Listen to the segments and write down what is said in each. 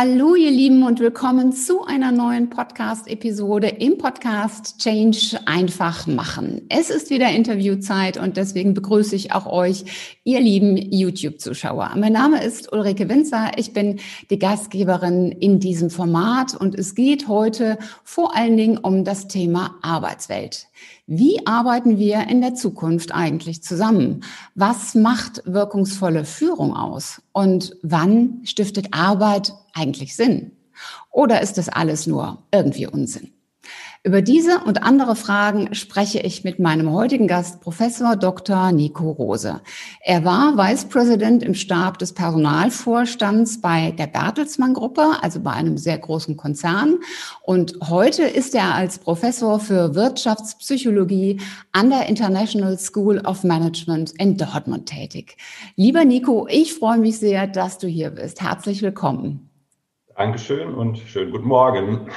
Hallo ihr Lieben und willkommen zu einer neuen Podcast-Episode im Podcast Change einfach machen. Es ist wieder Interviewzeit und deswegen begrüße ich auch euch, ihr lieben YouTube-Zuschauer. Mein Name ist Ulrike Winzer, ich bin die Gastgeberin in diesem Format und es geht heute vor allen Dingen um das Thema Arbeitswelt. Wie arbeiten wir in der Zukunft eigentlich zusammen? Was macht wirkungsvolle Führung aus? Und wann stiftet Arbeit eigentlich Sinn? Oder ist das alles nur irgendwie Unsinn? Über diese und andere Fragen spreche ich mit meinem heutigen Gast, Professor Dr. Nico Rose. Er war Vice President im Stab des Personalvorstands bei der Bertelsmann Gruppe, also bei einem sehr großen Konzern. Und heute ist er als Professor für Wirtschaftspsychologie an der International School of Management in Dortmund tätig. Lieber Nico, ich freue mich sehr, dass du hier bist. Herzlich willkommen. Dankeschön und schönen guten Morgen.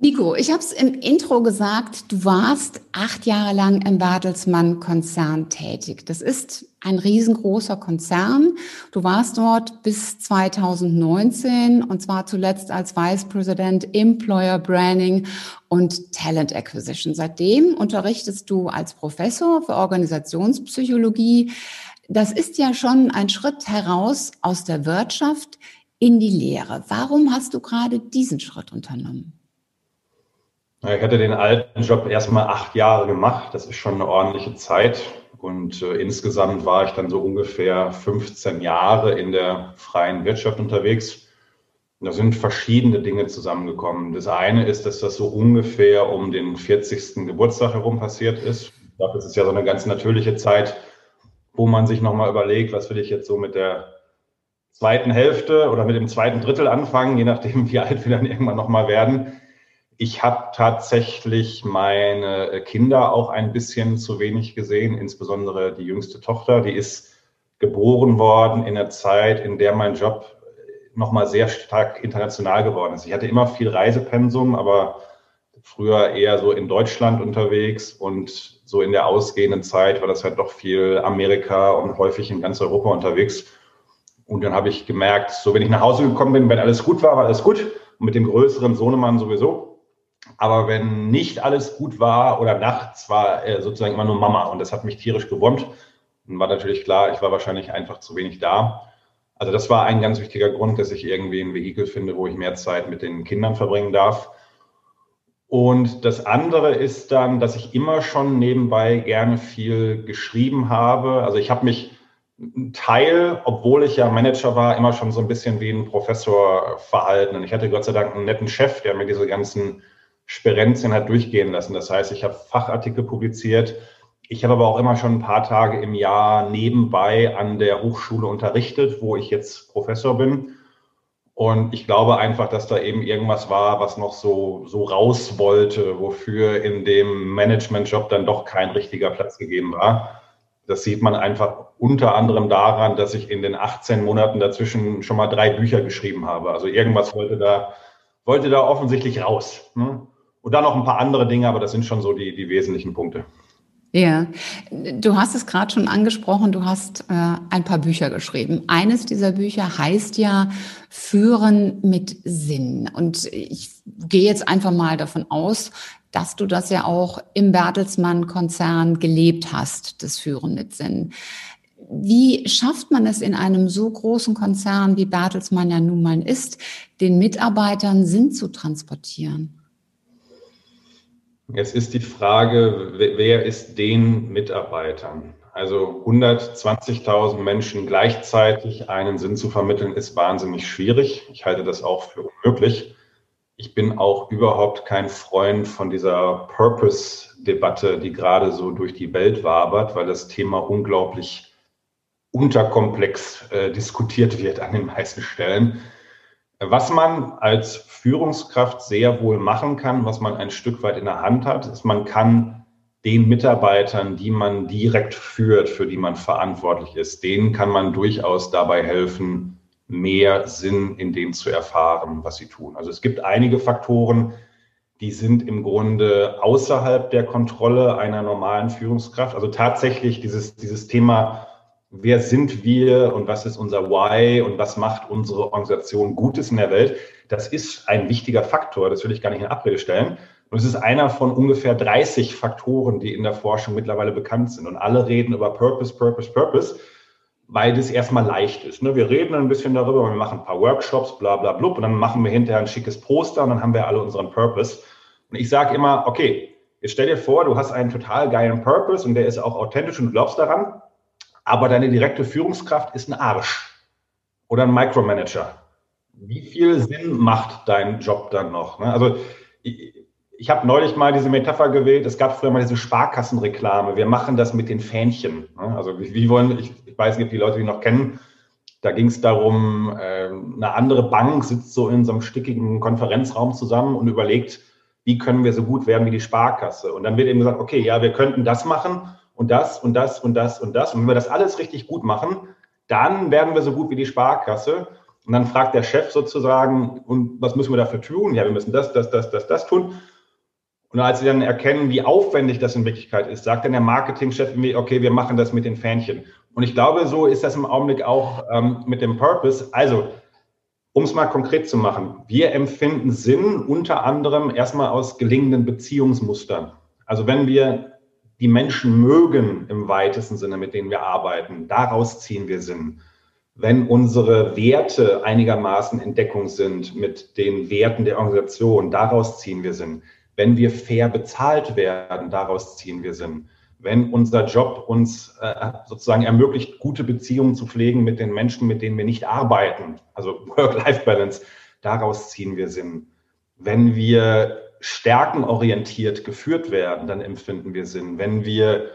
Nico, ich habe es im Intro gesagt, du warst acht Jahre lang im Bertelsmann-Konzern tätig. Das ist ein riesengroßer Konzern. Du warst dort bis 2019 und zwar zuletzt als Vice President Employer Branding und Talent Acquisition. Seitdem unterrichtest du als Professor für Organisationspsychologie. Das ist ja schon ein Schritt heraus aus der Wirtschaft in die Lehre. Warum hast du gerade diesen Schritt unternommen? Ich hatte den alten Job erstmal acht Jahre gemacht. Das ist schon eine ordentliche Zeit. Und äh, insgesamt war ich dann so ungefähr 15 Jahre in der freien Wirtschaft unterwegs. Und da sind verschiedene Dinge zusammengekommen. Das eine ist, dass das so ungefähr um den 40. Geburtstag herum passiert ist. Ich glaube, das ist ja so eine ganz natürliche Zeit, wo man sich nochmal überlegt, was will ich jetzt so mit der zweiten Hälfte oder mit dem zweiten Drittel anfangen, je nachdem, wie alt wir dann irgendwann nochmal werden. Ich habe tatsächlich meine Kinder auch ein bisschen zu wenig gesehen, insbesondere die jüngste Tochter. Die ist geboren worden in der Zeit, in der mein Job nochmal sehr stark international geworden ist. Ich hatte immer viel Reisepensum, aber früher eher so in Deutschland unterwegs und so in der ausgehenden Zeit war das halt doch viel Amerika und häufig in ganz Europa unterwegs. Und dann habe ich gemerkt, so wenn ich nach Hause gekommen bin, wenn alles gut war, war alles gut. Und mit dem größeren Sohnemann sowieso. Aber wenn nicht alles gut war oder nachts war er sozusagen immer nur Mama und das hat mich tierisch gewurmt. Und war natürlich klar, ich war wahrscheinlich einfach zu wenig da. Also das war ein ganz wichtiger Grund, dass ich irgendwie ein Vehikel finde, wo ich mehr Zeit mit den Kindern verbringen darf. Und das andere ist dann, dass ich immer schon nebenbei gerne viel geschrieben habe. Also ich habe mich ein Teil, obwohl ich ja Manager war, immer schon so ein bisschen wie ein Professor verhalten. Und ich hatte Gott sei Dank einen netten Chef, der mir diese ganzen Sperenzien hat durchgehen lassen. Das heißt, ich habe Fachartikel publiziert. Ich habe aber auch immer schon ein paar Tage im Jahr nebenbei an der Hochschule unterrichtet, wo ich jetzt Professor bin. Und ich glaube einfach, dass da eben irgendwas war, was noch so, so raus wollte, wofür in dem Managementjob dann doch kein richtiger Platz gegeben war. Das sieht man einfach unter anderem daran, dass ich in den 18 Monaten dazwischen schon mal drei Bücher geschrieben habe. Also irgendwas wollte da, wollte da offensichtlich raus. Ne? Und dann noch ein paar andere Dinge, aber das sind schon so die, die wesentlichen Punkte. Ja, du hast es gerade schon angesprochen, du hast äh, ein paar Bücher geschrieben. Eines dieser Bücher heißt ja Führen mit Sinn. Und ich gehe jetzt einfach mal davon aus, dass du das ja auch im Bertelsmann-Konzern gelebt hast, das Führen mit Sinn. Wie schafft man es in einem so großen Konzern, wie Bertelsmann ja nun mal ist, den Mitarbeitern Sinn zu transportieren? Jetzt ist die Frage, wer ist den Mitarbeitern? Also 120.000 Menschen gleichzeitig einen Sinn zu vermitteln, ist wahnsinnig schwierig. Ich halte das auch für unmöglich. Ich bin auch überhaupt kein Freund von dieser Purpose-Debatte, die gerade so durch die Welt wabert, weil das Thema unglaublich unterkomplex äh, diskutiert wird an den meisten Stellen. Was man als Führungskraft sehr wohl machen kann, was man ein Stück weit in der Hand hat, ist, man kann den Mitarbeitern, die man direkt führt, für die man verantwortlich ist, denen kann man durchaus dabei helfen, mehr Sinn in dem zu erfahren, was sie tun. Also es gibt einige Faktoren, die sind im Grunde außerhalb der Kontrolle einer normalen Führungskraft. Also tatsächlich dieses, dieses Thema, wer sind wir und was ist unser Why und was macht unsere Organisation Gutes in der Welt, das ist ein wichtiger Faktor, das will ich gar nicht in Abrede stellen. Und es ist einer von ungefähr 30 Faktoren, die in der Forschung mittlerweile bekannt sind. Und alle reden über Purpose, Purpose, Purpose, weil das erstmal leicht ist. Ne? Wir reden ein bisschen darüber, wir machen ein paar Workshops, bla bla blub, und dann machen wir hinterher ein schickes Poster und dann haben wir alle unseren Purpose. Und ich sage immer, okay, jetzt stell dir vor, du hast einen total geilen Purpose und der ist auch authentisch und du glaubst daran, aber deine direkte Führungskraft ist ein Arsch oder ein Micromanager. Wie viel Sinn macht dein Job dann noch? Ne? Also ich, ich habe neulich mal diese Metapher gewählt, es gab früher mal diese Sparkassenreklame, wir machen das mit den Fähnchen. Ne? Also wie, wollen, ich, ich weiß nicht, ob die Leute die noch kennen, da ging es darum, äh, eine andere Bank sitzt so in so einem stickigen Konferenzraum zusammen und überlegt, wie können wir so gut werden wie die Sparkasse? Und dann wird eben gesagt, okay, ja, wir könnten das machen und das und das und das und das. Und wenn wir das alles richtig gut machen, dann werden wir so gut wie die Sparkasse. Und dann fragt der Chef sozusagen, und was müssen wir dafür tun? Ja, wir müssen das, das, das, das, das tun. Und als sie dann erkennen, wie aufwendig das in Wirklichkeit ist, sagt dann der Marketingchef irgendwie, okay, wir machen das mit den Fähnchen. Und ich glaube, so ist das im Augenblick auch ähm, mit dem Purpose. Also um es mal konkret zu machen, wir empfinden Sinn unter anderem erstmal aus gelingenden Beziehungsmustern. Also wenn wir die Menschen mögen im weitesten Sinne, mit denen wir arbeiten, daraus ziehen wir Sinn. Wenn unsere Werte einigermaßen in Deckung sind mit den Werten der Organisation, daraus ziehen wir Sinn. Wenn wir fair bezahlt werden, daraus ziehen wir Sinn wenn unser Job uns äh, sozusagen ermöglicht, gute Beziehungen zu pflegen mit den Menschen, mit denen wir nicht arbeiten, also Work-Life-Balance, daraus ziehen wir Sinn. Wenn wir stärkenorientiert geführt werden, dann empfinden wir Sinn. Wenn wir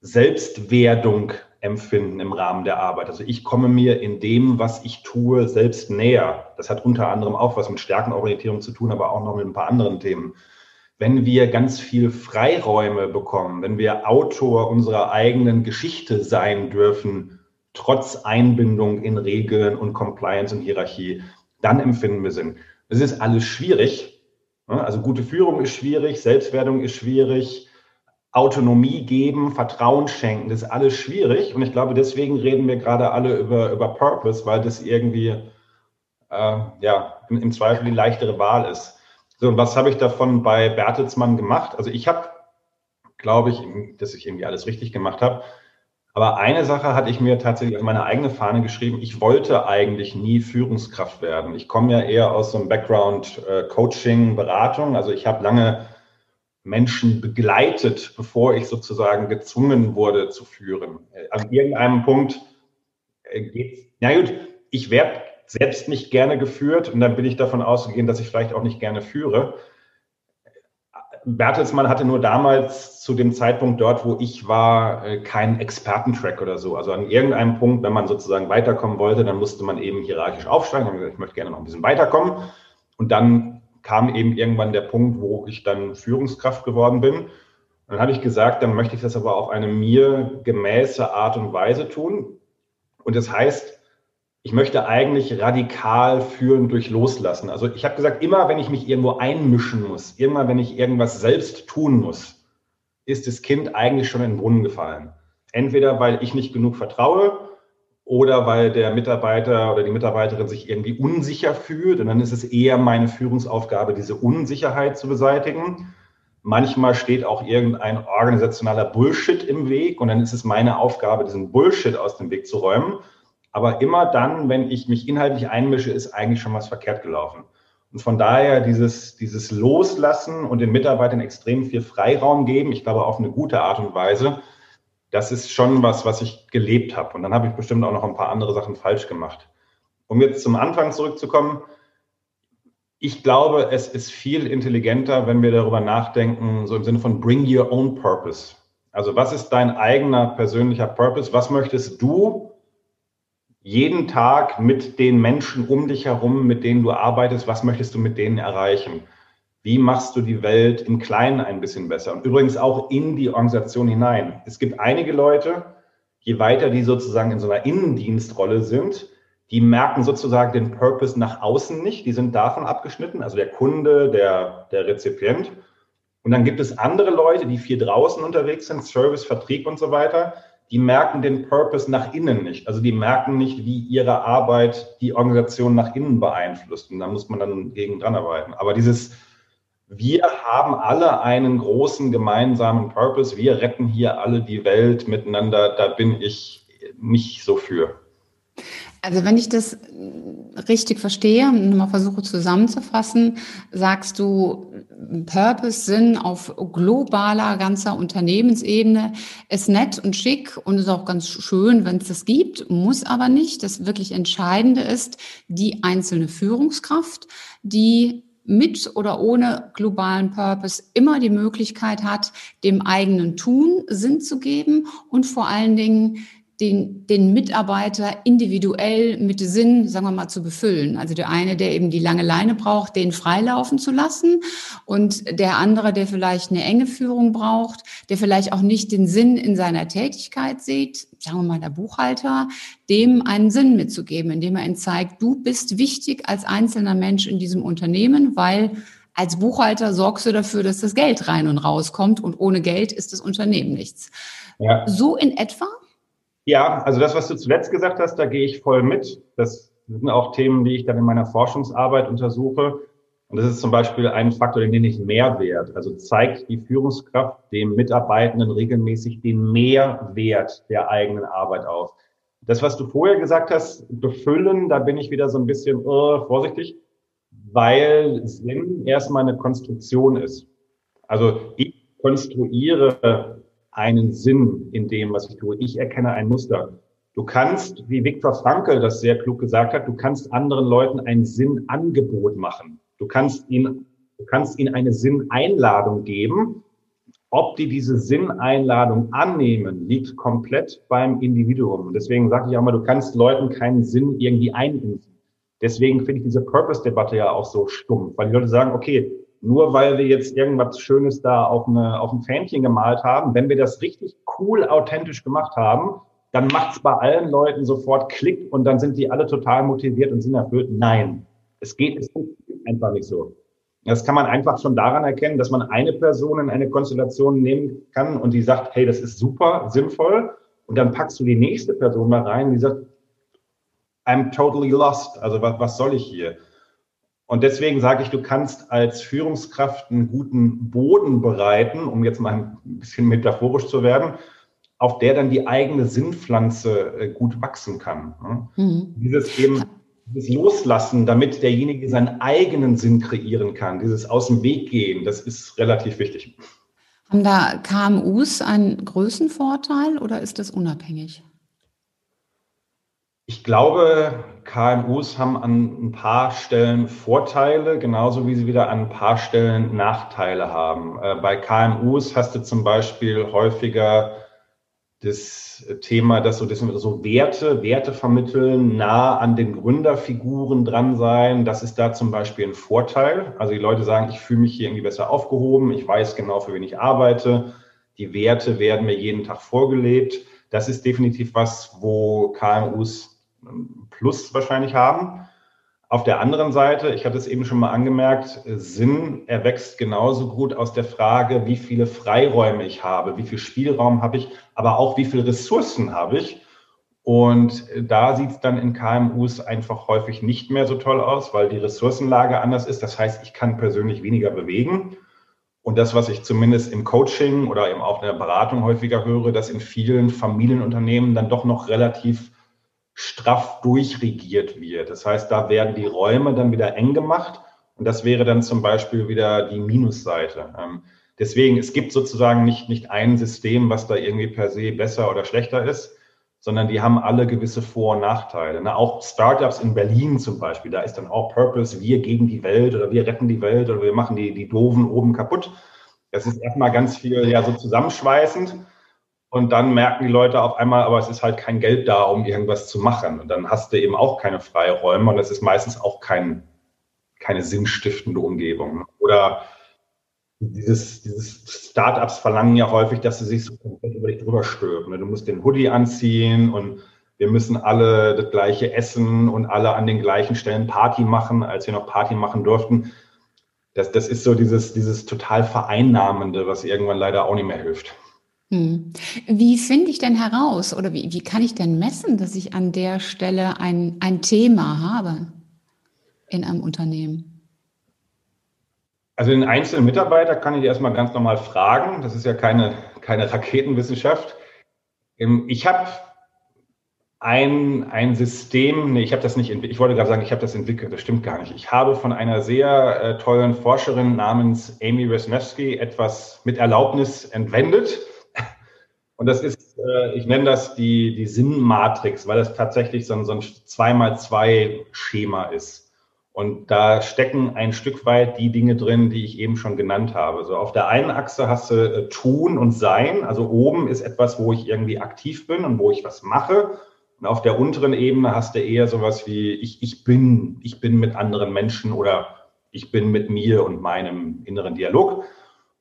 Selbstwerdung empfinden im Rahmen der Arbeit. Also ich komme mir in dem, was ich tue, selbst näher. Das hat unter anderem auch was mit Stärkenorientierung zu tun, aber auch noch mit ein paar anderen Themen wenn wir ganz viel Freiräume bekommen, wenn wir Autor unserer eigenen Geschichte sein dürfen, trotz Einbindung in Regeln und Compliance und Hierarchie, dann empfinden wir Sinn. Das ist alles schwierig. Also gute Führung ist schwierig, Selbstwertung ist schwierig, Autonomie geben, Vertrauen schenken, das ist alles schwierig. Und ich glaube, deswegen reden wir gerade alle über, über Purpose, weil das irgendwie äh, ja, im, im Zweifel die leichtere Wahl ist. So, und was habe ich davon bei Bertelsmann gemacht? Also ich habe, glaube ich, dass ich irgendwie alles richtig gemacht habe. Aber eine Sache hatte ich mir tatsächlich auf meine eigene Fahne geschrieben. Ich wollte eigentlich nie Führungskraft werden. Ich komme ja eher aus so einem Background äh, Coaching, Beratung. Also ich habe lange Menschen begleitet, bevor ich sozusagen gezwungen wurde zu führen. An irgendeinem Punkt äh, geht Na gut, ich werde selbst nicht gerne geführt und dann bin ich davon ausgegangen, dass ich vielleicht auch nicht gerne führe. Bertelsmann hatte nur damals zu dem Zeitpunkt dort, wo ich war, äh, keinen Expertentrack oder so. Also an irgendeinem Punkt, wenn man sozusagen weiterkommen wollte, dann musste man eben hierarchisch aufsteigen. Und gesagt, ich möchte gerne noch ein bisschen weiterkommen. Und dann kam eben irgendwann der Punkt, wo ich dann Führungskraft geworden bin. Dann habe ich gesagt, dann möchte ich das aber auf eine mir gemäße Art und Weise tun. Und das heißt, ich möchte eigentlich radikal führen durch Loslassen. Also ich habe gesagt, immer wenn ich mich irgendwo einmischen muss, immer wenn ich irgendwas selbst tun muss, ist das Kind eigentlich schon in den Brunnen gefallen. Entweder weil ich nicht genug vertraue oder weil der Mitarbeiter oder die Mitarbeiterin sich irgendwie unsicher fühlt. Und dann ist es eher meine Führungsaufgabe, diese Unsicherheit zu beseitigen. Manchmal steht auch irgendein organisationaler Bullshit im Weg und dann ist es meine Aufgabe, diesen Bullshit aus dem Weg zu räumen aber immer dann, wenn ich mich inhaltlich einmische, ist eigentlich schon was verkehrt gelaufen. Und von daher dieses, dieses Loslassen und den Mitarbeitern extrem viel Freiraum geben, ich glaube auf eine gute Art und Weise, das ist schon was, was ich gelebt habe. Und dann habe ich bestimmt auch noch ein paar andere Sachen falsch gemacht. Um jetzt zum Anfang zurückzukommen, ich glaube, es ist viel intelligenter, wenn wir darüber nachdenken, so im Sinne von Bring Your Own Purpose. Also was ist dein eigener persönlicher Purpose? Was möchtest du jeden Tag mit den Menschen um dich herum, mit denen du arbeitest, was möchtest du mit denen erreichen? Wie machst du die Welt im Kleinen ein bisschen besser? Und übrigens auch in die Organisation hinein. Es gibt einige Leute, je weiter die sozusagen in so einer Innendienstrolle sind, die merken sozusagen den Purpose nach außen nicht, die sind davon abgeschnitten, also der Kunde, der, der Rezipient. Und dann gibt es andere Leute, die viel draußen unterwegs sind, Service, Vertrieb und so weiter, die merken den Purpose nach innen nicht. Also die merken nicht, wie ihre Arbeit die Organisation nach innen beeinflusst. Und da muss man dann gegen dran arbeiten. Aber dieses, wir haben alle einen großen gemeinsamen Purpose, wir retten hier alle die Welt miteinander, da bin ich nicht so für. Also wenn ich das richtig verstehe und versuche zusammenzufassen, sagst du, Purpose, Sinn auf globaler, ganzer Unternehmensebene ist nett und schick und ist auch ganz schön, wenn es das gibt, muss aber nicht. Das wirklich Entscheidende ist die einzelne Führungskraft, die mit oder ohne globalen Purpose immer die Möglichkeit hat, dem eigenen Tun Sinn zu geben und vor allen Dingen den, den Mitarbeiter individuell mit Sinn, sagen wir mal, zu befüllen. Also der eine, der eben die lange Leine braucht, den freilaufen zu lassen und der andere, der vielleicht eine enge Führung braucht, der vielleicht auch nicht den Sinn in seiner Tätigkeit sieht, sagen wir mal der Buchhalter, dem einen Sinn mitzugeben, indem er ihn zeigt, du bist wichtig als einzelner Mensch in diesem Unternehmen, weil als Buchhalter sorgst du dafür, dass das Geld rein und rauskommt und ohne Geld ist das Unternehmen nichts. Ja. So in etwa? Ja, also das, was du zuletzt gesagt hast, da gehe ich voll mit. Das sind auch Themen, die ich dann in meiner Forschungsarbeit untersuche. Und das ist zum Beispiel ein Faktor, den nenne ich Mehrwert. Also zeigt die Führungskraft dem Mitarbeitenden regelmäßig den Mehrwert der eigenen Arbeit auf. Das, was du vorher gesagt hast, befüllen, da bin ich wieder so ein bisschen uh, vorsichtig, weil Sinn erstmal eine Konstruktion ist. Also ich konstruiere einen Sinn in dem, was ich tue. Ich erkenne ein Muster. Du kannst, wie Viktor Frankl das sehr klug gesagt hat, du kannst anderen Leuten ein Sinnangebot machen. Du kannst ihnen, du kannst ihnen eine Sinneinladung geben. Ob die diese Sinneinladung annehmen, liegt komplett beim Individuum. Und deswegen sage ich auch mal, du kannst Leuten keinen Sinn irgendwie einimpfen. Deswegen finde ich diese Purpose-Debatte ja auch so stumpf, weil die Leute sagen, okay, nur weil wir jetzt irgendwas Schönes da auf, eine, auf ein Fähnchen gemalt haben, wenn wir das richtig cool authentisch gemacht haben, dann macht es bei allen Leuten sofort Klick und dann sind die alle total motiviert und sind erfüllt. Nein, es geht, es einfach nicht so. Das kann man einfach schon daran erkennen, dass man eine Person in eine Konstellation nehmen kann und die sagt, hey, das ist super, sinnvoll. Und dann packst du die nächste Person mal rein, die sagt, I'm totally lost. Also was, was soll ich hier? Und deswegen sage ich, du kannst als Führungskraft einen guten Boden bereiten, um jetzt mal ein bisschen metaphorisch zu werden, auf der dann die eigene Sinnpflanze äh, gut wachsen kann. Ne? Mhm. Dieses eben dieses Loslassen, damit derjenige seinen eigenen Sinn kreieren kann, dieses Aus dem Weg gehen, das ist relativ wichtig. Haben da KMUs einen Größenvorteil oder ist das unabhängig? Ich glaube, KMUs haben an ein paar Stellen Vorteile, genauso wie sie wieder an ein paar Stellen Nachteile haben. Äh, bei KMUs hast du zum Beispiel häufiger das Thema, dass so, das so Werte, Werte vermitteln, nah an den Gründerfiguren dran sein. Das ist da zum Beispiel ein Vorteil. Also die Leute sagen, ich fühle mich hier irgendwie besser aufgehoben, ich weiß genau, für wen ich arbeite. Die Werte werden mir jeden Tag vorgelebt. Das ist definitiv was, wo KMUs Plus wahrscheinlich haben. Auf der anderen Seite, ich hatte es eben schon mal angemerkt, Sinn erwächst genauso gut aus der Frage, wie viele Freiräume ich habe, wie viel Spielraum habe ich, aber auch wie viele Ressourcen habe ich. Und da sieht es dann in KMUs einfach häufig nicht mehr so toll aus, weil die Ressourcenlage anders ist. Das heißt, ich kann persönlich weniger bewegen. Und das, was ich zumindest im Coaching oder eben auch in der Beratung häufiger höre, dass in vielen Familienunternehmen dann doch noch relativ straff durchregiert wird. Das heißt, da werden die Räume dann wieder eng gemacht und das wäre dann zum Beispiel wieder die Minusseite. Ähm, deswegen, es gibt sozusagen nicht, nicht ein System, was da irgendwie per se besser oder schlechter ist, sondern die haben alle gewisse Vor- und Nachteile. Ne? Auch Startups in Berlin zum Beispiel, da ist dann auch Purpose, wir gegen die Welt oder wir retten die Welt oder wir machen die, die Doofen oben kaputt. Das ist erstmal ganz viel ja so zusammenschweißend. Und dann merken die Leute auf einmal, aber es ist halt kein Geld da, um irgendwas zu machen. Und dann hast du eben auch keine Freiräume und es ist meistens auch kein, keine sinnstiftende Umgebung. Oder dieses, dieses Startups verlangen ja häufig, dass sie sich so komplett über dich drüber stülpen. Du musst den Hoodie anziehen und wir müssen alle das gleiche essen und alle an den gleichen Stellen Party machen, als wir noch Party machen durften. Das, das ist so dieses, dieses total Vereinnahmende, was irgendwann leider auch nicht mehr hilft. Hm. Wie finde ich denn heraus oder wie, wie kann ich denn messen, dass ich an der Stelle ein, ein Thema habe in einem Unternehmen? Also den einzelnen Mitarbeiter kann ich erstmal ganz normal fragen. Das ist ja keine, keine Raketenwissenschaft. Ähm, ich habe ein, ein System, nee, ich habe das nicht, ich wollte gerade sagen, ich habe das entwickelt, das stimmt gar nicht. Ich habe von einer sehr äh, tollen Forscherin namens Amy Wisniewski etwas mit Erlaubnis entwendet. Und das ist, äh, ich nenne das die, die Sinnmatrix, weil das tatsächlich so ein, so ein 2x2-Schema ist. Und da stecken ein Stück weit die Dinge drin, die ich eben schon genannt habe. So auf der einen Achse hast du äh, Tun und Sein. Also oben ist etwas, wo ich irgendwie aktiv bin und wo ich was mache. Und auf der unteren Ebene hast du eher sowas wie ich, ich bin, ich bin mit anderen Menschen oder ich bin mit mir und meinem inneren Dialog.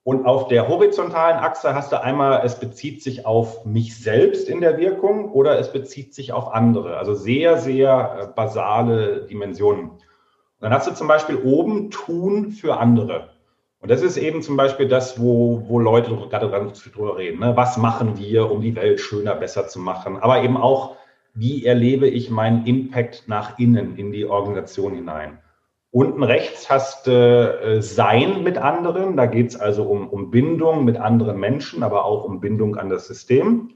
Und auf der horizontalen Achse hast du einmal, es bezieht sich auf mich selbst in der Wirkung oder es bezieht sich auf andere. Also sehr, sehr äh, basale Dimensionen. Und dann hast du zum Beispiel oben tun für andere. Und das ist eben zum Beispiel das, wo, wo Leute gerade drüber reden. Ne? Was machen wir, um die Welt schöner, besser zu machen? Aber eben auch, wie erlebe ich meinen Impact nach innen in die Organisation hinein? Unten rechts hast du äh, Sein mit anderen. Da geht es also um, um Bindung mit anderen Menschen, aber auch um Bindung an das System.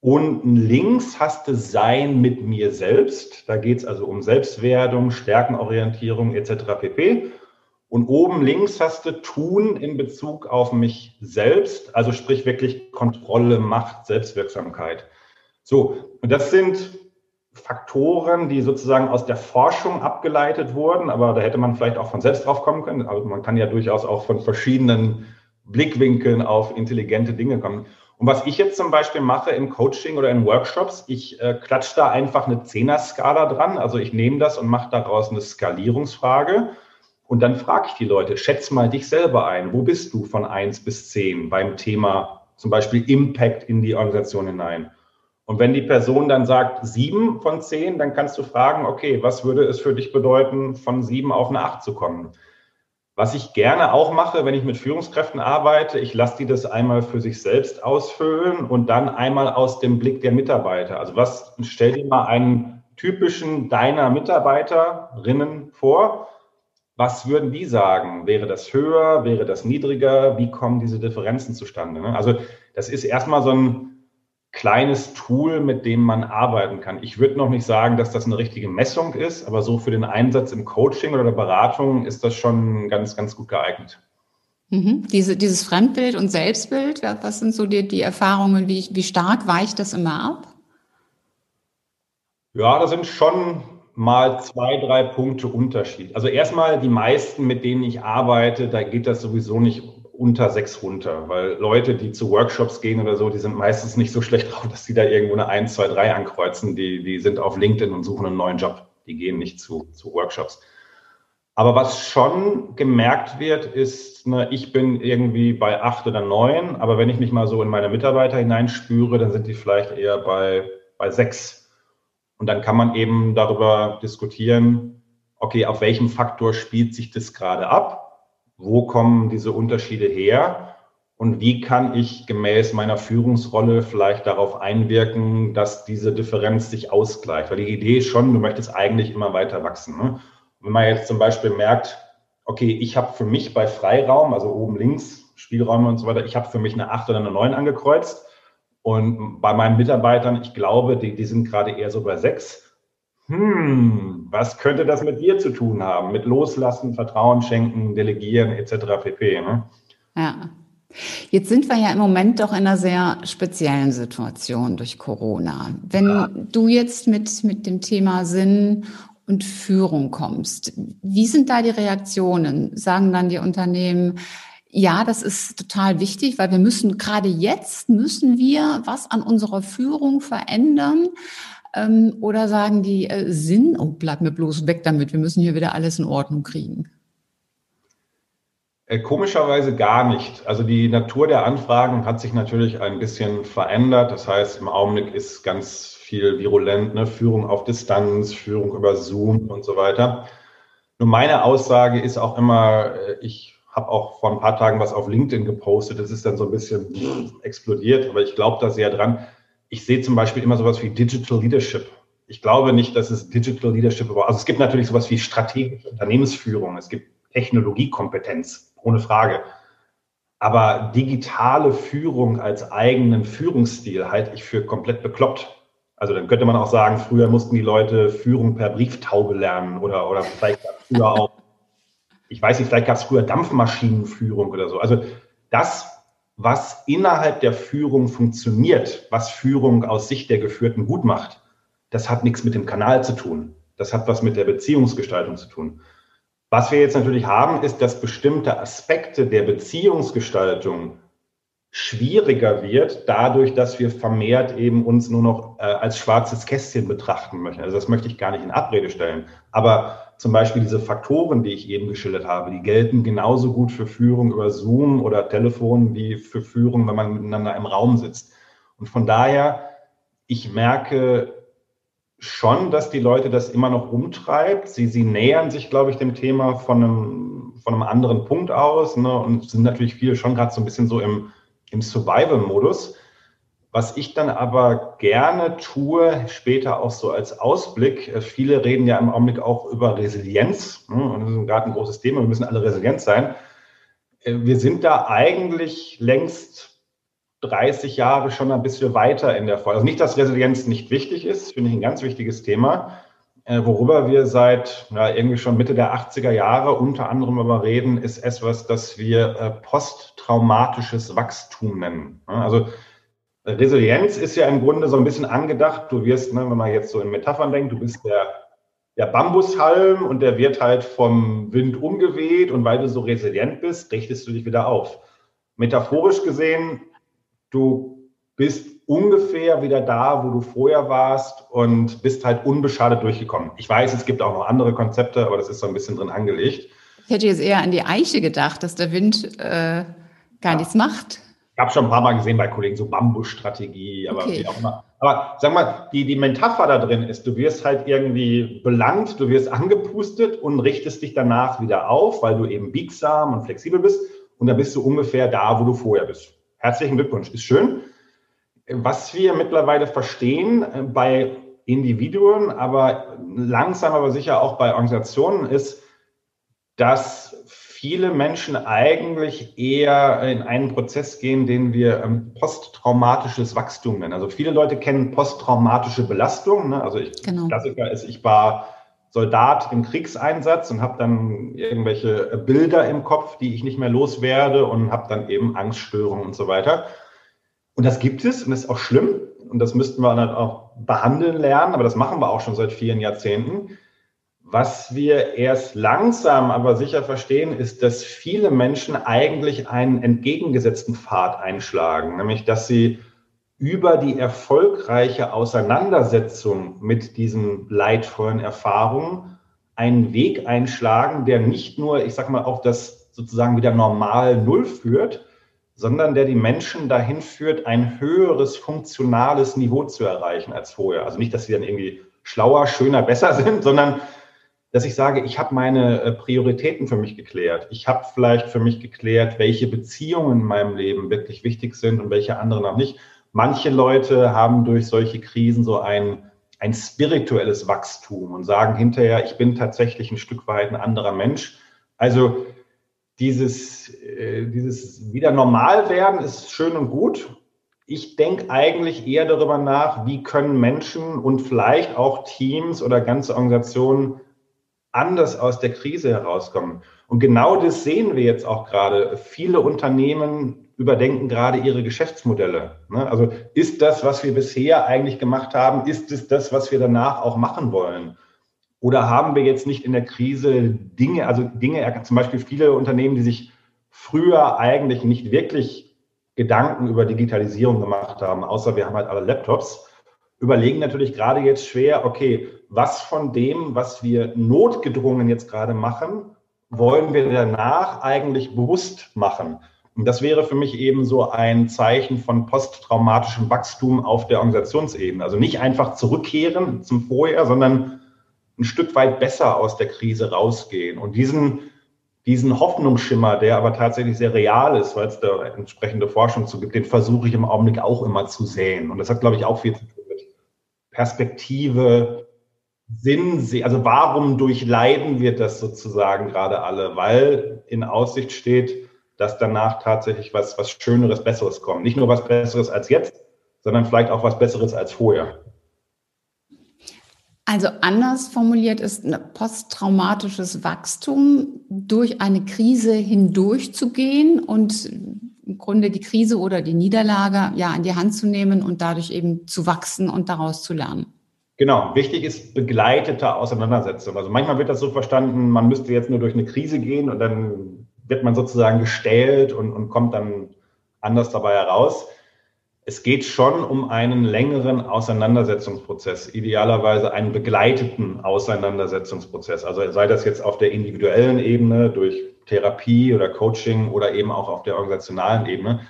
Unten links hast du Sein mit mir selbst. Da geht es also um Selbstwerdung, Stärkenorientierung etc. pp. Und oben links hast du Tun in Bezug auf mich selbst, also sprich wirklich Kontrolle, Macht, Selbstwirksamkeit. So, und das sind Faktoren, die sozusagen aus der Forschung abgeleitet wurden, aber da hätte man vielleicht auch von selbst drauf kommen können. Also man kann ja durchaus auch von verschiedenen Blickwinkeln auf intelligente Dinge kommen. Und was ich jetzt zum Beispiel mache im Coaching oder in Workshops, ich äh, klatsche da einfach eine Zehner-Skala dran. Also ich nehme das und mache daraus eine Skalierungsfrage. Und dann frage ich die Leute, schätz mal dich selber ein. Wo bist du von eins bis zehn beim Thema zum Beispiel Impact in die Organisation hinein? Und wenn die Person dann sagt sieben von zehn, dann kannst du fragen, okay, was würde es für dich bedeuten, von sieben auf eine acht zu kommen? Was ich gerne auch mache, wenn ich mit Führungskräften arbeite, ich lasse die das einmal für sich selbst ausfüllen und dann einmal aus dem Blick der Mitarbeiter. Also was, stell dir mal einen typischen deiner Mitarbeiterinnen vor. Was würden die sagen? Wäre das höher? Wäre das niedriger? Wie kommen diese Differenzen zustande? Also das ist erstmal so ein, kleines Tool, mit dem man arbeiten kann. Ich würde noch nicht sagen, dass das eine richtige Messung ist, aber so für den Einsatz im Coaching oder der Beratung ist das schon ganz, ganz gut geeignet. Mhm. Diese, dieses Fremdbild und Selbstbild, was sind so die, die Erfahrungen, wie, wie stark weicht das immer ab? Ja, da sind schon mal zwei, drei Punkte Unterschied. Also erstmal die meisten, mit denen ich arbeite, da geht das sowieso nicht unter sechs runter, weil Leute, die zu Workshops gehen oder so, die sind meistens nicht so schlecht drauf, dass die da irgendwo eine 1, 2, 3 ankreuzen. Die, die sind auf LinkedIn und suchen einen neuen Job. Die gehen nicht zu, zu Workshops. Aber was schon gemerkt wird, ist, ne, ich bin irgendwie bei acht oder neun, aber wenn ich mich mal so in meine Mitarbeiter hineinspüre, dann sind die vielleicht eher bei, bei sechs. Und dann kann man eben darüber diskutieren, okay, auf welchem Faktor spielt sich das gerade ab? Wo kommen diese Unterschiede her und wie kann ich gemäß meiner Führungsrolle vielleicht darauf einwirken, dass diese Differenz sich ausgleicht. Weil die Idee ist schon, du möchtest eigentlich immer weiter wachsen. Ne? Wenn man jetzt zum Beispiel merkt, okay, ich habe für mich bei Freiraum, also oben links, Spielräume und so weiter, ich habe für mich eine 8 oder eine 9 angekreuzt. Und bei meinen Mitarbeitern, ich glaube, die, die sind gerade eher so bei 6 hm, was könnte das mit dir zu tun haben? Mit Loslassen, Vertrauen schenken, Delegieren etc. pp. Ne? Ja. Jetzt sind wir ja im Moment doch in einer sehr speziellen Situation durch Corona. Wenn ja. du jetzt mit, mit dem Thema Sinn und Führung kommst, wie sind da die Reaktionen? Sagen dann die Unternehmen, ja, das ist total wichtig, weil wir müssen gerade jetzt müssen wir was an unserer Führung verändern. Ähm, oder sagen die äh, Sinn, oh, bleib mir bloß weg damit, wir müssen hier wieder alles in Ordnung kriegen? Äh, komischerweise gar nicht. Also die Natur der Anfragen hat sich natürlich ein bisschen verändert. Das heißt, im Augenblick ist ganz viel virulent, ne? Führung auf Distanz, Führung über Zoom und so weiter. Nur meine Aussage ist auch immer, äh, ich habe auch vor ein paar Tagen was auf LinkedIn gepostet. Das ist dann so ein bisschen explodiert, aber ich glaube da sehr dran. Ich sehe zum Beispiel immer sowas wie Digital Leadership. Ich glaube nicht, dass es Digital Leadership war. Also es gibt natürlich sowas wie strategische Unternehmensführung. Es gibt Technologiekompetenz, ohne Frage. Aber digitale Führung als eigenen Führungsstil halte ich für komplett bekloppt. Also dann könnte man auch sagen, früher mussten die Leute Führung per Brieftaube lernen oder, oder vielleicht früher auch, ich weiß nicht, vielleicht gab es früher Dampfmaschinenführung oder so. Also das, was innerhalb der Führung funktioniert, was Führung aus Sicht der Geführten gut macht, das hat nichts mit dem Kanal zu tun. Das hat was mit der Beziehungsgestaltung zu tun. Was wir jetzt natürlich haben, ist, dass bestimmte Aspekte der Beziehungsgestaltung schwieriger wird, dadurch, dass wir vermehrt eben uns nur noch äh, als schwarzes Kästchen betrachten möchten. Also das möchte ich gar nicht in Abrede stellen. Aber zum Beispiel diese Faktoren, die ich eben geschildert habe, die gelten genauso gut für Führung über Zoom oder Telefon wie für Führung, wenn man miteinander im Raum sitzt. Und von daher, ich merke schon, dass die Leute das immer noch umtreibt. Sie, sie nähern sich, glaube ich, dem Thema von einem, von einem anderen Punkt aus ne, und sind natürlich viele schon gerade so ein bisschen so im, im Survival-Modus. Was ich dann aber gerne tue, später auch so als Ausblick, äh, viele reden ja im Augenblick auch über Resilienz. Ne, und das ist gerade ein großes Thema, wir müssen alle resilient sein. Äh, wir sind da eigentlich längst 30 Jahre schon ein bisschen weiter in der Folge. Also nicht, dass Resilienz nicht wichtig ist, finde ich ein ganz wichtiges Thema, worüber wir seit ja, irgendwie schon Mitte der 80er Jahre unter anderem über reden, ist etwas, das wir äh, posttraumatisches Wachstum nennen. Also Resilienz ist ja im Grunde so ein bisschen angedacht. Du wirst, ne, wenn man jetzt so in Metaphern denkt, du bist der, der Bambushalm und der wird halt vom Wind umgeweht und weil du so resilient bist, richtest du dich wieder auf. Metaphorisch gesehen du bist ungefähr wieder da, wo du vorher warst und bist halt unbeschadet durchgekommen. Ich weiß, es gibt auch noch andere Konzepte, aber das ist so ein bisschen drin angelegt. Ich hätte jetzt eher an die Eiche gedacht, dass der Wind äh, gar ja. nichts macht. Ich habe schon ein paar Mal gesehen bei Kollegen so Bambusstrategie, aber okay. wie auch immer. Aber sag mal, die, die Metapher da drin ist, du wirst halt irgendwie belangt, du wirst angepustet und richtest dich danach wieder auf, weil du eben biegsam und flexibel bist und dann bist du ungefähr da, wo du vorher bist. Herzlichen Glückwunsch, ist schön. Was wir mittlerweile verstehen äh, bei Individuen, aber langsam aber sicher auch bei Organisationen ist, dass viele Menschen eigentlich eher in einen Prozess gehen, den wir ähm, posttraumatisches Wachstum nennen. Also viele Leute kennen posttraumatische Belastung. Ne? Also ich, genau. Klassiker ist, ich war Soldat im Kriegseinsatz und habe dann irgendwelche Bilder im Kopf, die ich nicht mehr loswerde und habe dann eben Angststörungen und so weiter. Und das gibt es und das ist auch schlimm und das müssten wir dann auch behandeln lernen, aber das machen wir auch schon seit vielen Jahrzehnten. Was wir erst langsam aber sicher verstehen, ist, dass viele Menschen eigentlich einen entgegengesetzten Pfad einschlagen, nämlich dass sie über die erfolgreiche Auseinandersetzung mit diesen leidvollen Erfahrungen einen Weg einschlagen, der nicht nur, ich sag mal, auf das sozusagen wieder normal Null führt, sondern der die Menschen dahin führt, ein höheres funktionales Niveau zu erreichen als vorher. Also nicht, dass sie dann irgendwie schlauer, schöner, besser sind, sondern dass ich sage, ich habe meine äh, Prioritäten für mich geklärt. Ich habe vielleicht für mich geklärt, welche Beziehungen in meinem Leben wirklich wichtig sind und welche anderen auch nicht. Manche Leute haben durch solche Krisen so ein, ein spirituelles Wachstum und sagen hinterher, ich bin tatsächlich ein Stück weit ein anderer Mensch. Also dieses, äh, dieses wieder normal werden ist schön und gut. Ich denke eigentlich eher darüber nach, wie können Menschen und vielleicht auch Teams oder ganze Organisationen anders aus der Krise herauskommen. Und genau das sehen wir jetzt auch gerade. Viele Unternehmen überdenken gerade ihre Geschäftsmodelle. Ne? Also ist das, was wir bisher eigentlich gemacht haben, ist es das, was wir danach auch machen wollen? Oder haben wir jetzt nicht in der Krise Dinge, also Dinge, zum Beispiel viele Unternehmen, die sich früher eigentlich nicht wirklich Gedanken über Digitalisierung gemacht haben, außer wir haben halt alle Laptops, überlegen natürlich gerade jetzt schwer, okay, was von dem, was wir notgedrungen jetzt gerade machen, wollen wir danach eigentlich bewusst machen? Und das wäre für mich eben so ein Zeichen von posttraumatischem Wachstum auf der Organisationsebene. Also nicht einfach zurückkehren zum Vorher, sondern ein Stück weit besser aus der Krise rausgehen. Und diesen, diesen Hoffnungsschimmer, der aber tatsächlich sehr real ist, weil es da entsprechende Forschung zu gibt, den versuche ich im Augenblick auch immer zu sehen. Und das hat, glaube ich, auch viel zu tun mit Perspektive, Sinn, also warum durchleiden wir das sozusagen gerade alle? Weil in Aussicht steht, dass danach tatsächlich was, was Schöneres, Besseres kommt. Nicht nur was Besseres als jetzt, sondern vielleicht auch was Besseres als vorher. Also anders formuliert ist ein posttraumatisches Wachstum durch eine Krise hindurchzugehen und im Grunde die Krise oder die Niederlage ja in die Hand zu nehmen und dadurch eben zu wachsen und daraus zu lernen. Genau, wichtig ist begleitete Auseinandersetzung. Also manchmal wird das so verstanden, man müsste jetzt nur durch eine Krise gehen und dann wird man sozusagen gestellt und, und kommt dann anders dabei heraus. Es geht schon um einen längeren Auseinandersetzungsprozess, idealerweise einen begleiteten Auseinandersetzungsprozess. Also sei das jetzt auf der individuellen Ebene durch Therapie oder Coaching oder eben auch auf der organisationalen Ebene.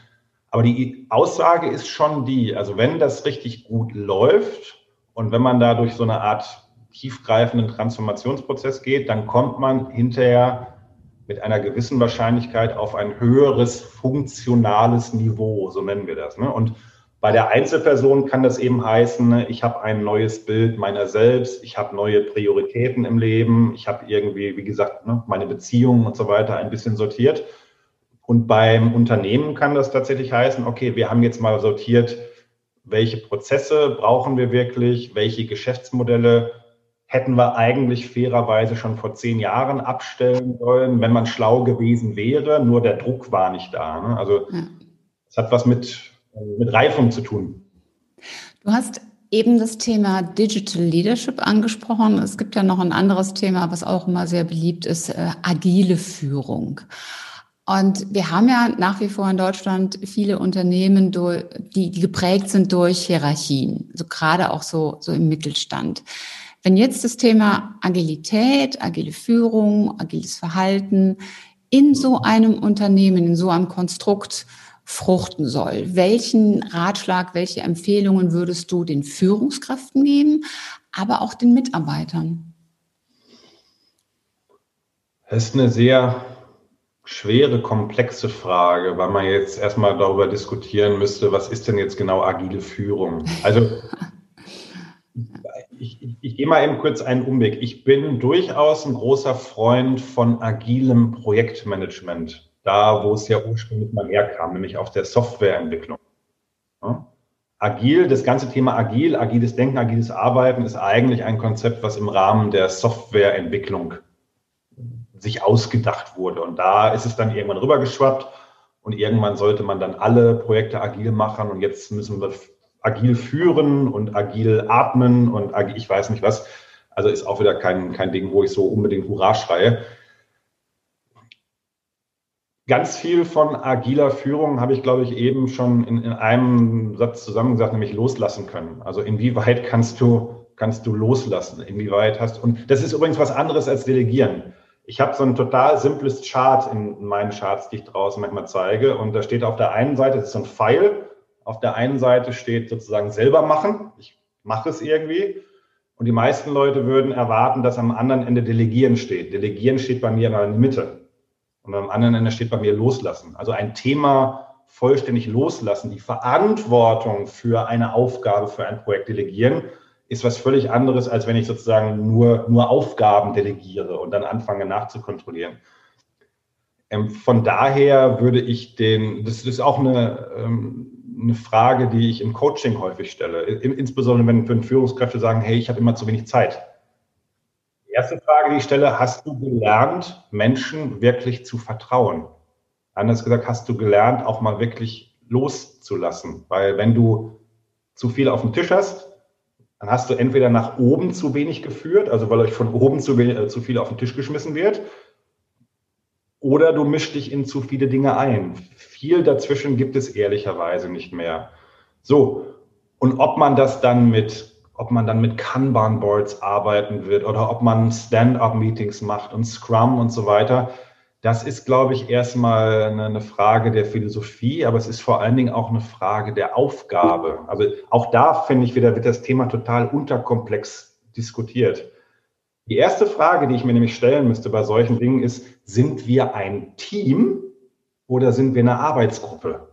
Aber die Aussage ist schon die, also wenn das richtig gut läuft und wenn man da durch so eine Art tiefgreifenden Transformationsprozess geht, dann kommt man hinterher mit einer gewissen Wahrscheinlichkeit auf ein höheres funktionales Niveau, so nennen wir das. Ne? Und bei der Einzelperson kann das eben heißen, ne, ich habe ein neues Bild meiner selbst, ich habe neue Prioritäten im Leben, ich habe irgendwie, wie gesagt, ne, meine Beziehungen und so weiter ein bisschen sortiert. Und beim Unternehmen kann das tatsächlich heißen, okay, wir haben jetzt mal sortiert, welche Prozesse brauchen wir wirklich, welche Geschäftsmodelle hätten wir eigentlich fairerweise schon vor zehn Jahren abstellen sollen, wenn man schlau gewesen wäre. Nur der Druck war nicht da. Ne? Also es ja. hat was mit, mit Reifung zu tun. Du hast eben das Thema Digital Leadership angesprochen. Es gibt ja noch ein anderes Thema, was auch immer sehr beliebt ist, äh, agile Führung. Und wir haben ja nach wie vor in Deutschland viele Unternehmen, die, die geprägt sind durch Hierarchien, also gerade auch so, so im Mittelstand. Wenn jetzt das Thema Agilität, agile Führung, agiles Verhalten in so einem Unternehmen, in so einem Konstrukt fruchten soll, welchen Ratschlag, welche Empfehlungen würdest du den Führungskräften geben, aber auch den Mitarbeitern? Das ist eine sehr schwere, komplexe Frage, weil man jetzt erstmal darüber diskutieren müsste, was ist denn jetzt genau agile Führung? Also ich, ich, ich gehe mal eben kurz einen Umweg. Ich bin durchaus ein großer Freund von agilem Projektmanagement, da wo es ja ursprünglich mal herkam, nämlich auf der Softwareentwicklung. Ja? Agil, das ganze Thema agil, agiles Denken, agiles Arbeiten ist eigentlich ein Konzept, was im Rahmen der Softwareentwicklung sich ausgedacht wurde. Und da ist es dann irgendwann rübergeschwappt und irgendwann sollte man dann alle Projekte agil machen und jetzt müssen wir agil führen und agil atmen und agil, ich weiß nicht was. Also ist auch wieder kein, kein Ding, wo ich so unbedingt Hurra schreie. Ganz viel von agiler Führung habe ich, glaube ich, eben schon in, in einem Satz zusammengesagt, nämlich loslassen können. Also inwieweit kannst du, kannst du loslassen? Inwieweit hast und das ist übrigens was anderes als delegieren. Ich habe so ein total simples Chart in meinen Charts, die ich draußen manchmal zeige. Und da steht auf der einen Seite, das ist so ein Pfeil, auf der einen Seite steht sozusagen selber machen. Ich mache es irgendwie. Und die meisten Leute würden erwarten, dass am anderen Ende Delegieren steht. Delegieren steht bei mir in der Mitte. Und am anderen Ende steht bei mir Loslassen. Also ein Thema vollständig loslassen, die Verantwortung für eine Aufgabe, für ein Projekt delegieren, ist was völlig anderes, als wenn ich sozusagen nur, nur Aufgaben delegiere und dann anfange nachzukontrollieren. Ähm, von daher würde ich den, das ist auch eine, ähm, eine Frage, die ich im Coaching häufig stelle, insbesondere wenn, Führungskräfte sagen, hey, ich habe immer zu wenig Zeit. Die erste Frage, die ich stelle, hast du gelernt, Menschen wirklich zu vertrauen? Anders gesagt, hast du gelernt, auch mal wirklich loszulassen? Weil wenn du zu viel auf dem Tisch hast, dann hast du entweder nach oben zu wenig geführt, also weil euch von oben zu, wenig, äh, zu viel auf den Tisch geschmissen wird, oder du mischst dich in zu viele Dinge ein. Viel dazwischen gibt es ehrlicherweise nicht mehr. So, und ob man das dann mit ob man dann mit Kanban-Boards arbeiten wird oder ob man Stand-up-Meetings macht und Scrum und so weiter. Das ist, glaube ich, erstmal eine Frage der Philosophie, aber es ist vor allen Dingen auch eine Frage der Aufgabe. Also auch da finde ich wieder, wird das Thema total unterkomplex diskutiert. Die erste Frage, die ich mir nämlich stellen müsste bei solchen Dingen ist, sind wir ein Team oder sind wir eine Arbeitsgruppe?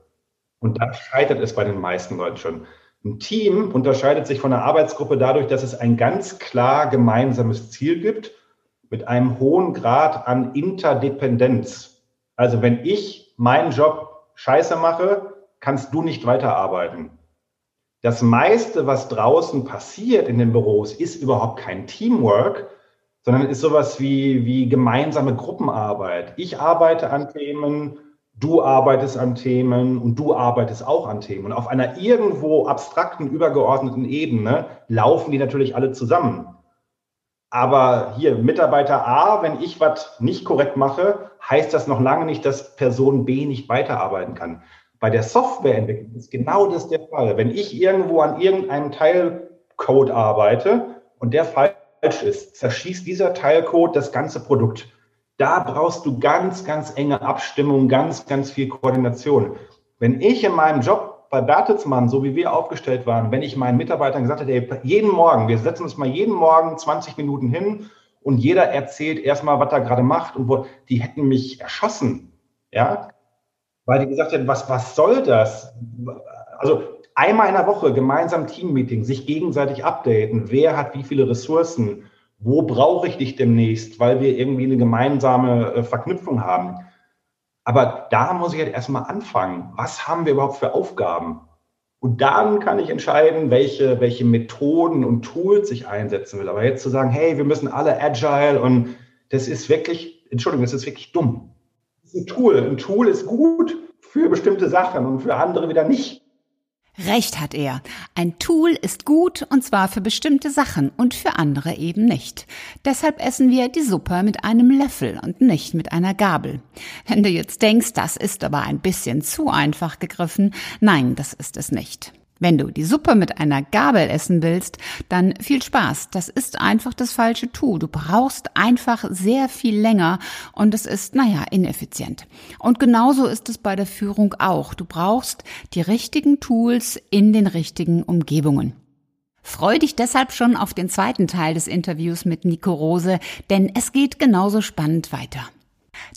Und da scheitert es bei den meisten Leuten schon. Ein Team unterscheidet sich von einer Arbeitsgruppe dadurch, dass es ein ganz klar gemeinsames Ziel gibt mit einem hohen Grad an Interdependenz. Also wenn ich meinen Job scheiße mache, kannst du nicht weiterarbeiten. Das meiste, was draußen passiert in den Büros, ist überhaupt kein Teamwork, sondern ist sowas wie, wie gemeinsame Gruppenarbeit. Ich arbeite an Themen, du arbeitest an Themen und du arbeitest auch an Themen. Und auf einer irgendwo abstrakten, übergeordneten Ebene laufen die natürlich alle zusammen. Aber hier, Mitarbeiter A, wenn ich was nicht korrekt mache, heißt das noch lange nicht, dass Person B nicht weiterarbeiten kann. Bei der Softwareentwicklung ist genau das der Fall. Wenn ich irgendwo an irgendeinem Teilcode arbeite und der falsch ist, zerschießt dieser Teilcode das ganze Produkt. Da brauchst du ganz, ganz enge Abstimmung, ganz, ganz viel Koordination. Wenn ich in meinem Job bei Bertelsmann, so wie wir aufgestellt waren, wenn ich meinen Mitarbeitern gesagt hätte, ey, jeden Morgen, wir setzen uns mal jeden Morgen 20 Minuten hin und jeder erzählt erstmal, was er gerade macht und wo, die hätten mich erschossen, ja, weil die gesagt hätten, was, was soll das? Also einmal in der Woche gemeinsam Teammeeting, sich gegenseitig updaten, wer hat wie viele Ressourcen, wo brauche ich dich demnächst, weil wir irgendwie eine gemeinsame äh, Verknüpfung haben. Aber da muss ich halt erstmal anfangen. Was haben wir überhaupt für Aufgaben? Und dann kann ich entscheiden, welche, welche Methoden und Tools ich einsetzen will. Aber jetzt zu sagen, hey, wir müssen alle agile und das ist wirklich, Entschuldigung, das ist wirklich dumm. Das ist ein Tool. Ein Tool ist gut für bestimmte Sachen und für andere wieder nicht. Recht hat er. Ein Tool ist gut und zwar für bestimmte Sachen und für andere eben nicht. Deshalb essen wir die Suppe mit einem Löffel und nicht mit einer Gabel. Wenn du jetzt denkst, das ist aber ein bisschen zu einfach gegriffen, nein, das ist es nicht. Wenn du die Suppe mit einer Gabel essen willst, dann viel Spaß. Das ist einfach das falsche Tu. Du brauchst einfach sehr viel länger und es ist, naja, ineffizient. Und genauso ist es bei der Führung auch. Du brauchst die richtigen Tools in den richtigen Umgebungen. Freu dich deshalb schon auf den zweiten Teil des Interviews mit Nico Rose, denn es geht genauso spannend weiter.